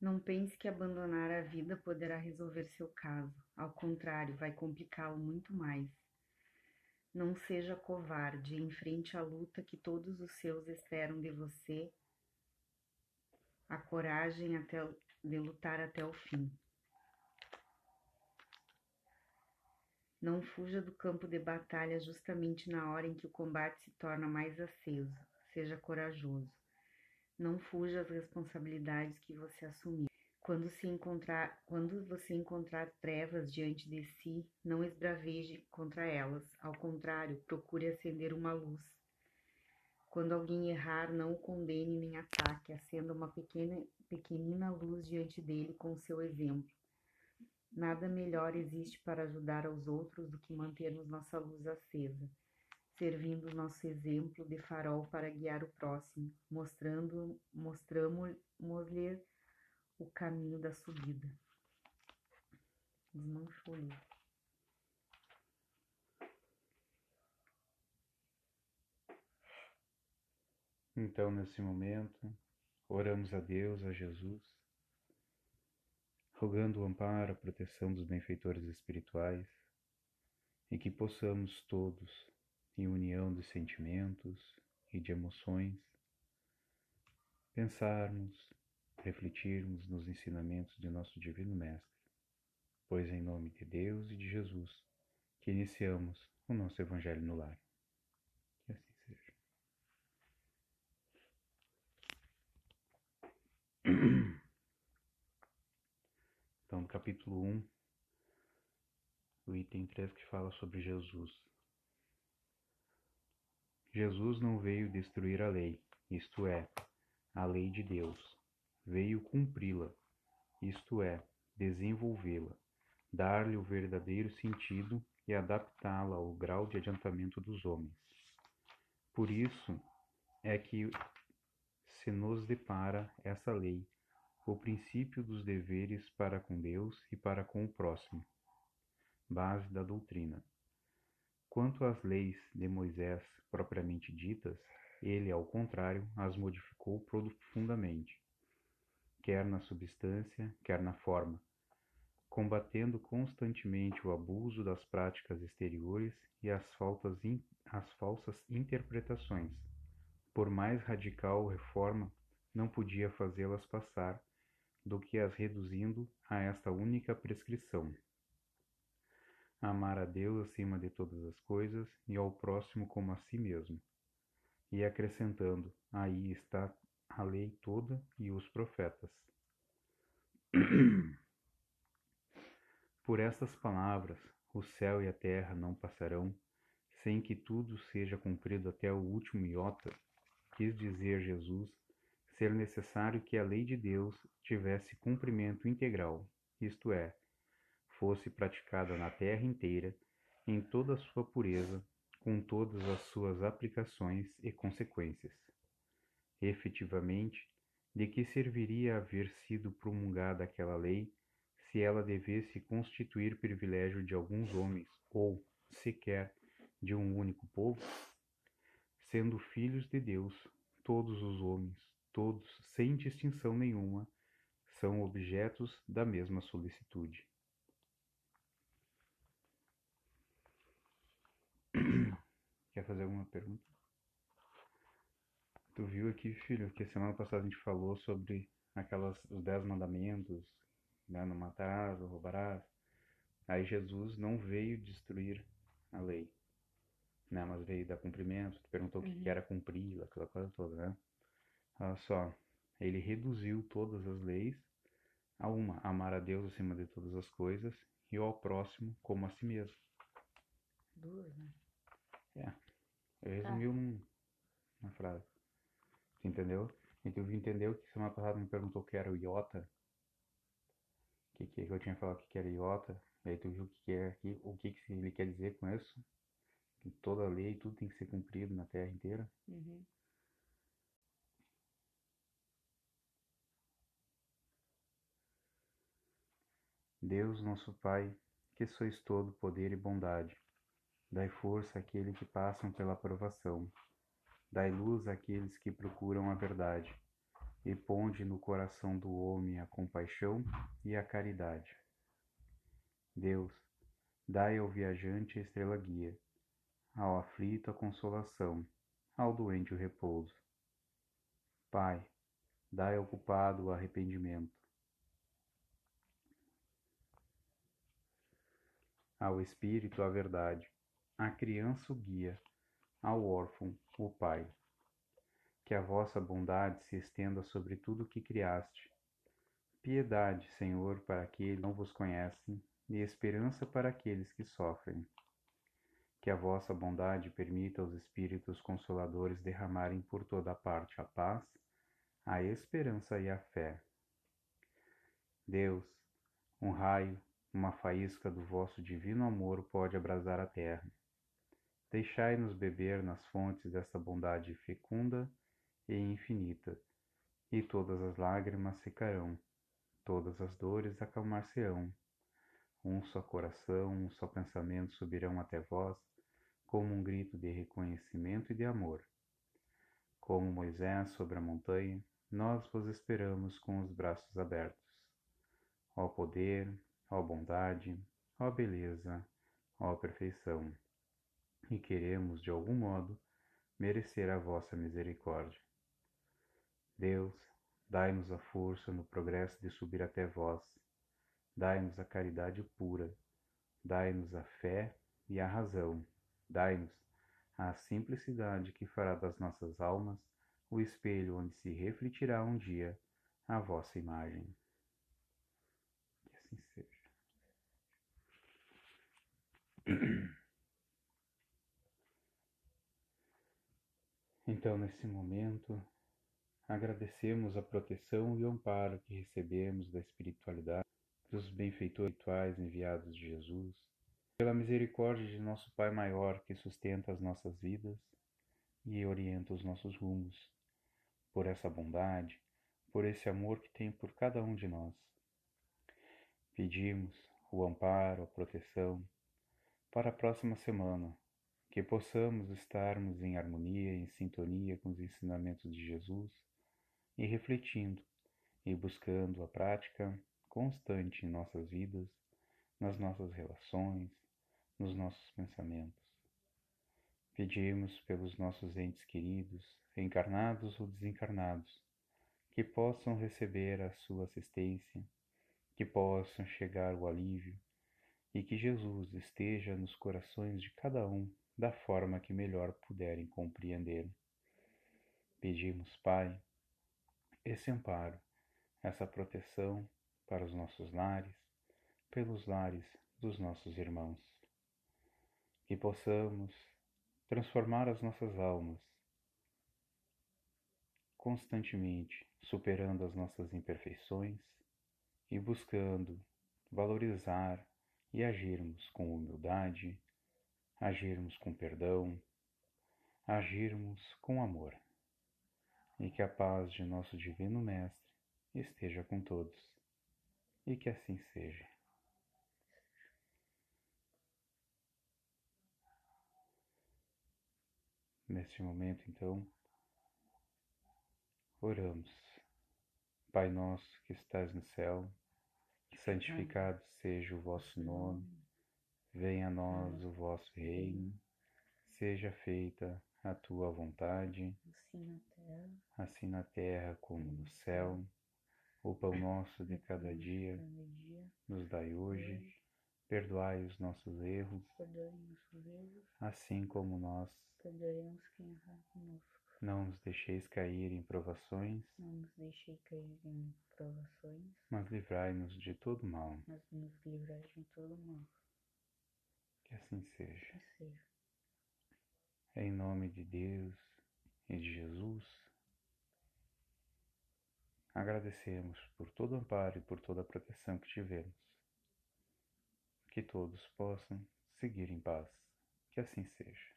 Não pense que abandonar a vida poderá resolver seu caso. Ao contrário, vai complicá-lo muito mais. Não seja covarde, enfrente a luta que todos os seus esperam de você, a coragem até, de lutar até o fim. Não fuja do campo de batalha justamente na hora em que o combate se torna mais aceso. Seja corajoso. Não fuja às responsabilidades que você assumiu. Quando, se encontrar, quando você encontrar trevas diante de si, não esbraveje contra elas. Ao contrário, procure acender uma luz. Quando alguém errar, não o condene nem ataque. Acenda uma pequena, pequenina luz diante dele com seu exemplo. Nada melhor existe para ajudar aos outros do que mantermos nossa luz acesa, servindo nosso exemplo de farol para guiar o próximo, mostrando, mostramos-lhe o caminho da subida. Desmanchou ali. Então, nesse momento, oramos a Deus, a Jesus, rogando o amparo, a proteção dos benfeitores espirituais e que possamos todos, em união de sentimentos e de emoções, pensarmos refletirmos nos ensinamentos de nosso Divino Mestre, pois em nome de Deus e de Jesus que iniciamos o nosso Evangelho no Lar. Que assim seja. Então, no capítulo 1, o item 3 que fala sobre Jesus. Jesus não veio destruir a lei, isto é, a lei de Deus veio cumpri-la, isto é, desenvolvê-la, dar-lhe o verdadeiro sentido e adaptá-la ao grau de adiantamento dos homens. Por isso é que se nos depara essa lei, o princípio dos deveres para com Deus e para com o próximo, base da doutrina. Quanto às leis de Moisés propriamente ditas, ele, ao contrário, as modificou profundamente quer na substância, quer na forma, combatendo constantemente o abuso das práticas exteriores e as, in, as falsas interpretações. Por mais radical reforma, não podia fazê-las passar do que as reduzindo a esta única prescrição: amar a Deus acima de todas as coisas e ao próximo como a si mesmo. E acrescentando: aí está a lei toda e os profetas. Por estas palavras, o céu e a terra não passarão, sem que tudo seja cumprido até o último iota, quis dizer Jesus ser necessário que a lei de Deus tivesse cumprimento integral, isto é, fosse praticada na terra inteira, em toda a sua pureza, com todas as suas aplicações e consequências. Efetivamente, de que serviria haver sido promulgada aquela lei se ela devesse constituir privilégio de alguns homens ou, sequer, de um único povo? Sendo filhos de Deus, todos os homens, todos, sem distinção nenhuma, são objetos da mesma solicitude. Quer fazer alguma pergunta? Tu viu aqui, filho, que semana passada a gente falou sobre aquelas os dez mandamentos, né? Não matarás, não roubarás. Aí Jesus não veio destruir a lei, né? Mas veio dar cumprimento. Tu perguntou uhum. o que era cumprir, aquela coisa toda, né? Olha só, ele reduziu todas as leis a uma, amar a Deus acima de todas as coisas e ao próximo como a si mesmo. Duas, né? É. Eu resumi tá. uma frase entendeu? Então entendeu que semana passada me perguntou o que era o iota. O que, que eu tinha falado que era iota. E aí tu viu o que, é aqui, o que, que ele quer dizer com isso? Que toda lei, tudo tem que ser cumprido na terra inteira. Uhum. Deus, nosso Pai, que sois todo poder e bondade, dai força àqueles que passam pela provação Dai luz àqueles que procuram a verdade. e ponde no coração do homem a compaixão e a caridade. Deus, dai ao viajante a estrela guia, ao aflito a consolação, ao doente o repouso. Pai, dai ao culpado o arrependimento, ao espírito a verdade, à criança o guia, ao órfão o pai que a vossa bondade se estenda sobre tudo o que criaste. Piedade, Senhor, para aqueles que não vos conhecem, e esperança para aqueles que sofrem. Que a vossa bondade permita aos Espíritos Consoladores derramarem por toda parte a paz, a esperança e a fé. Deus, um raio, uma faísca do vosso divino amor pode abrasar a terra. Deixai-nos beber nas fontes dessa bondade fecunda e infinita, e todas as lágrimas secarão, todas as dores acalmar-se-ão. Um só coração, um só pensamento subirão até vós, como um grito de reconhecimento e de amor. Como Moisés sobre a montanha, nós vos esperamos com os braços abertos. Ó poder, ó bondade, ó beleza, ó perfeição. E queremos, de algum modo, merecer a vossa misericórdia. Deus, dai-nos a força no progresso de subir até vós. Dai-nos a caridade pura. Dai-nos a fé e a razão. Dai-nos a simplicidade que fará das nossas almas o espelho onde se refletirá um dia a vossa imagem. Que assim seja. Então, nesse momento, Agradecemos a proteção e o amparo que recebemos da espiritualidade, dos benfeitores espirituais enviados de Jesus, pela misericórdia de nosso Pai maior que sustenta as nossas vidas e orienta os nossos rumos, por essa bondade, por esse amor que tem por cada um de nós. Pedimos o amparo, a proteção para a próxima semana, que possamos estarmos em harmonia, em sintonia com os ensinamentos de Jesus e refletindo e buscando a prática constante em nossas vidas, nas nossas relações, nos nossos pensamentos. Pedimos pelos nossos entes queridos, encarnados ou desencarnados, que possam receber a sua assistência, que possam chegar o alívio e que Jesus esteja nos corações de cada um da forma que melhor puderem compreender. Pedimos, Pai, esse amparo, essa proteção para os nossos lares, pelos lares dos nossos irmãos. Que possamos transformar as nossas almas constantemente, superando as nossas imperfeições e buscando valorizar e agirmos com humildade, agirmos com perdão, agirmos com amor e que a paz de nosso Divino Mestre esteja com todos, e que assim seja. Neste momento, então, oramos. Pai nosso que estás no céu, santificado seja o vosso nome, venha a nós o vosso reino, seja feita a tua vontade, assim na terra, assim como no céu. O pão nosso de cada dia nos dai hoje. Perdoai os nossos erros, assim como nós quem errar conosco. Não nos deixeis cair em provações, não nos deixeis cair em provações, mas livrai-nos de todo mal. Mas nos livrai de todo mal. Que assim seja. Que seja. Em nome de Deus e de Jesus, agradecemos por todo o amparo e por toda a proteção que tivemos. Que todos possam seguir em paz. Que assim seja.